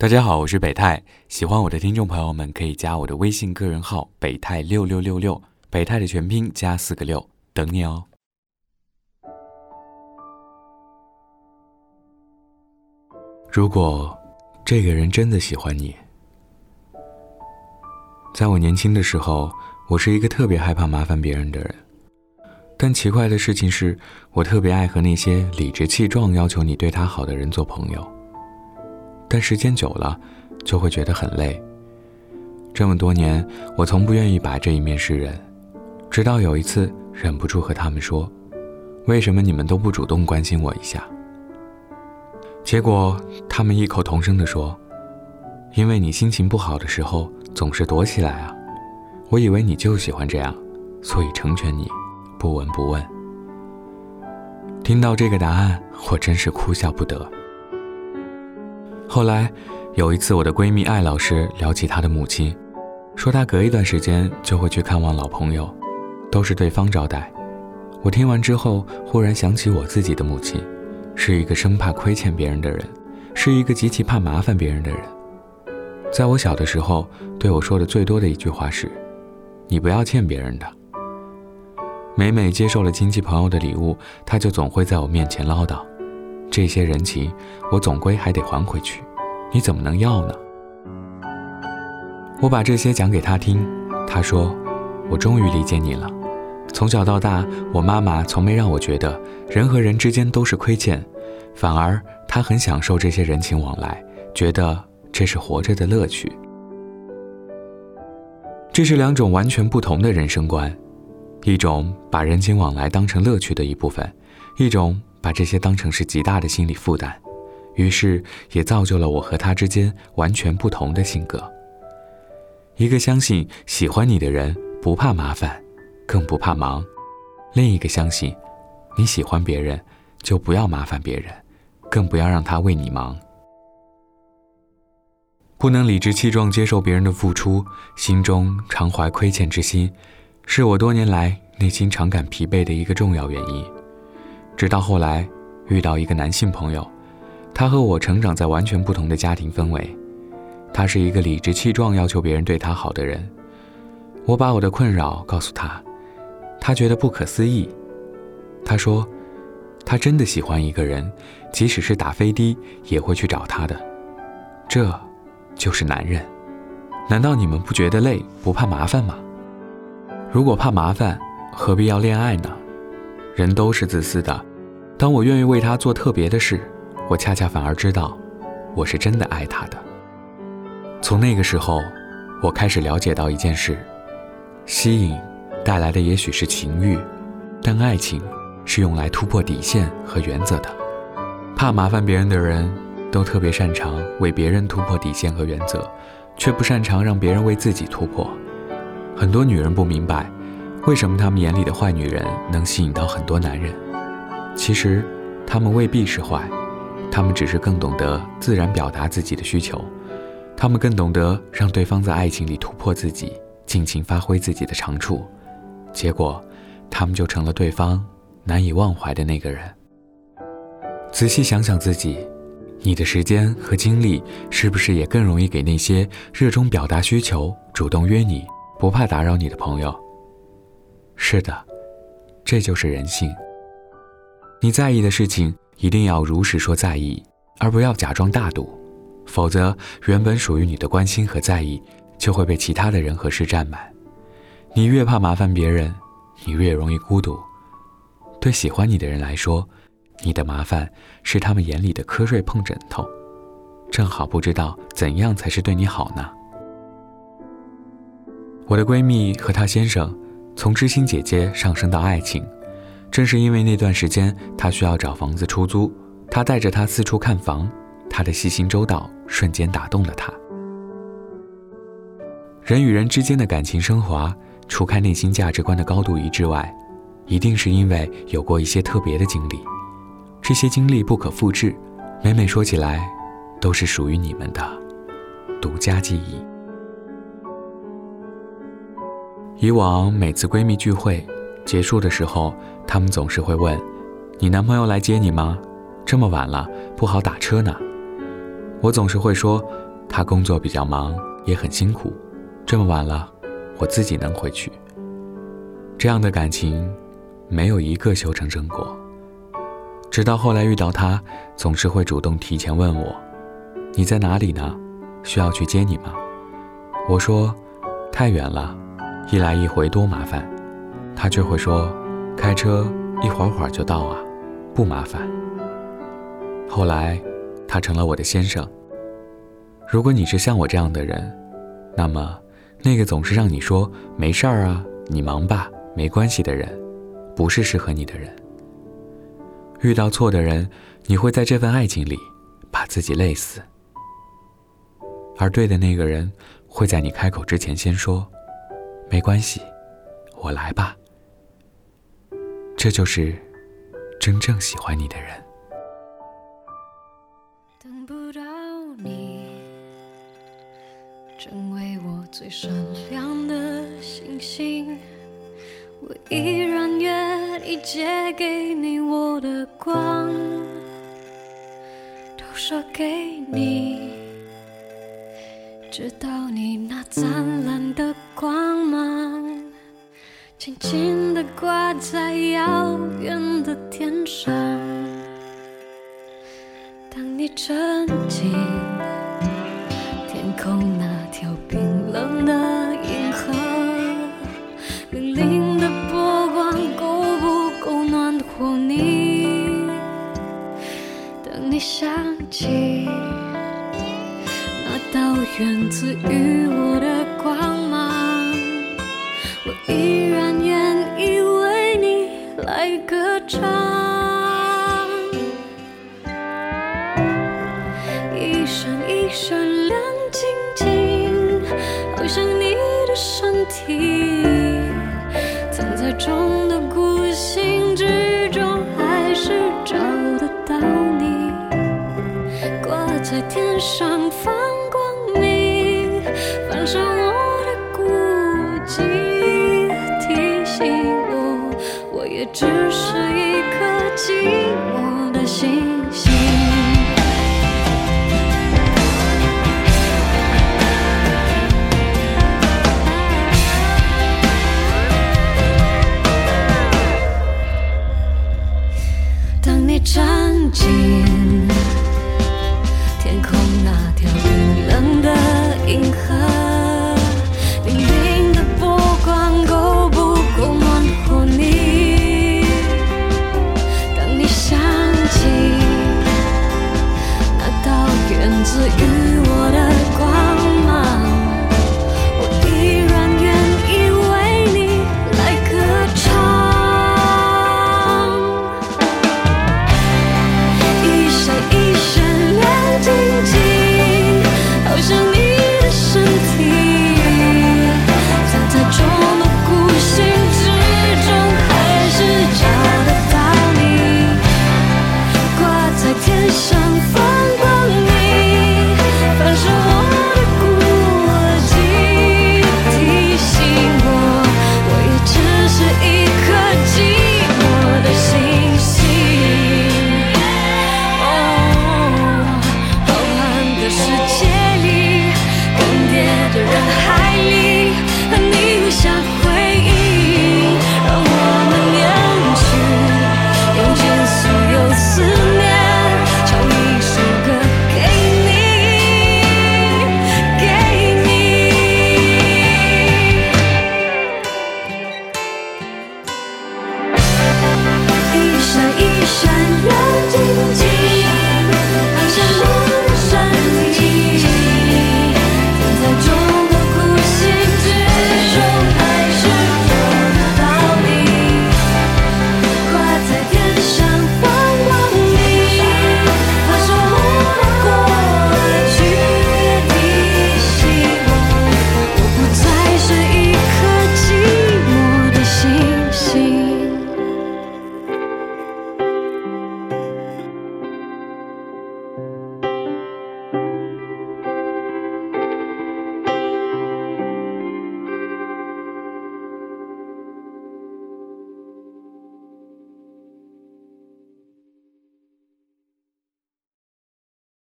大家好，我是北泰。喜欢我的听众朋友们可以加我的微信个人号“北泰六六六六”，北泰的全拼加四个六，等你哦。如果这个人真的喜欢你，在我年轻的时候，我是一个特别害怕麻烦别人的人。但奇怪的事情是，我特别爱和那些理直气壮要求你对他好的人做朋友。但时间久了，就会觉得很累。这么多年，我从不愿意把这一面示人，直到有一次忍不住和他们说：“为什么你们都不主动关心我一下？”结果他们异口同声地说：“因为你心情不好的时候总是躲起来啊，我以为你就喜欢这样，所以成全你，不闻不问。”听到这个答案，我真是哭笑不得。后来，有一次，我的闺蜜艾老师聊起她的母亲，说她隔一段时间就会去看望老朋友，都是对方招待。我听完之后，忽然想起我自己的母亲，是一个生怕亏欠别人的人，是一个极其怕麻烦别人的人。在我小的时候，对我说的最多的一句话是：“你不要欠别人的。”每每接受了亲戚朋友的礼物，她就总会在我面前唠叨。这些人情，我总归还得还回去，你怎么能要呢？我把这些讲给他听，他说：“我终于理解你了。从小到大，我妈妈从没让我觉得人和人之间都是亏欠，反而她很享受这些人情往来，觉得这是活着的乐趣。这是两种完全不同的人生观，一种把人情往来当成乐趣的一部分，一种。”把这些当成是极大的心理负担，于是也造就了我和他之间完全不同的性格。一个相信喜欢你的人不怕麻烦，更不怕忙；另一个相信你喜欢别人就不要麻烦别人，更不要让他为你忙。不能理直气壮接受别人的付出，心中常怀亏欠之心，是我多年来内心常感疲惫的一个重要原因。直到后来，遇到一个男性朋友，他和我成长在完全不同的家庭氛围。他是一个理直气壮要求别人对他好的人。我把我的困扰告诉他，他觉得不可思议。他说，他真的喜欢一个人，即使是打飞的也会去找他的。这，就是男人。难道你们不觉得累、不怕麻烦吗？如果怕麻烦，何必要恋爱呢？人都是自私的。当我愿意为他做特别的事，我恰恰反而知道，我是真的爱他的。从那个时候，我开始了解到一件事：吸引带来的也许是情欲，但爱情是用来突破底线和原则的。怕麻烦别人的人，都特别擅长为别人突破底线和原则，却不擅长让别人为自己突破。很多女人不明白，为什么他们眼里的坏女人能吸引到很多男人。其实，他们未必是坏，他们只是更懂得自然表达自己的需求，他们更懂得让对方在爱情里突破自己，尽情发挥自己的长处，结果，他们就成了对方难以忘怀的那个人。仔细想想自己，你的时间和精力是不是也更容易给那些热衷表达需求、主动约你、不怕打扰你的朋友？是的，这就是人性。你在意的事情一定要如实说在意，而不要假装大度，否则原本属于你的关心和在意就会被其他的人和事占满。你越怕麻烦别人，你越容易孤独。对喜欢你的人来说，你的麻烦是他们眼里的瞌睡碰枕头，正好不知道怎样才是对你好呢。我的闺蜜和她先生，从知心姐姐上升到爱情。正是因为那段时间，他需要找房子出租，他带着他四处看房，他的细心周到瞬间打动了他。人与人之间的感情升华，除开内心价值观的高度一致外，一定是因为有过一些特别的经历，这些经历不可复制，每每说起来，都是属于你们的独家记忆。以往每次闺蜜聚会结束的时候。他们总是会问：“你男朋友来接你吗？这么晚了，不好打车呢。”我总是会说：“他工作比较忙，也很辛苦，这么晚了，我自己能回去。这样的感情，没有一个修成正果。直到后来遇到他，总是会主动提前问我：“你在哪里呢？需要去接你吗？”我说：“太远了，一来一回多麻烦。”他却会说：“开车一会儿会儿就到啊，不麻烦。”后来，他成了我的先生。如果你是像我这样的人，那么，那个总是让你说“没事儿啊，你忙吧，没关系”的人，不是适合你的人。遇到错的人，你会在这份爱情里把自己累死；而对的那个人，会在你开口之前先说“没关系，我来吧”。这就是真正喜欢你的人。等不到你，成为我最闪亮的星星，我依然愿意借给你我的光，都射给你，直到你那灿烂的光芒。静静地挂在遥远的天上。当你沉浸天空在天上放光明，反射我的孤寂，提醒我，我也只是一颗。寂寞的心。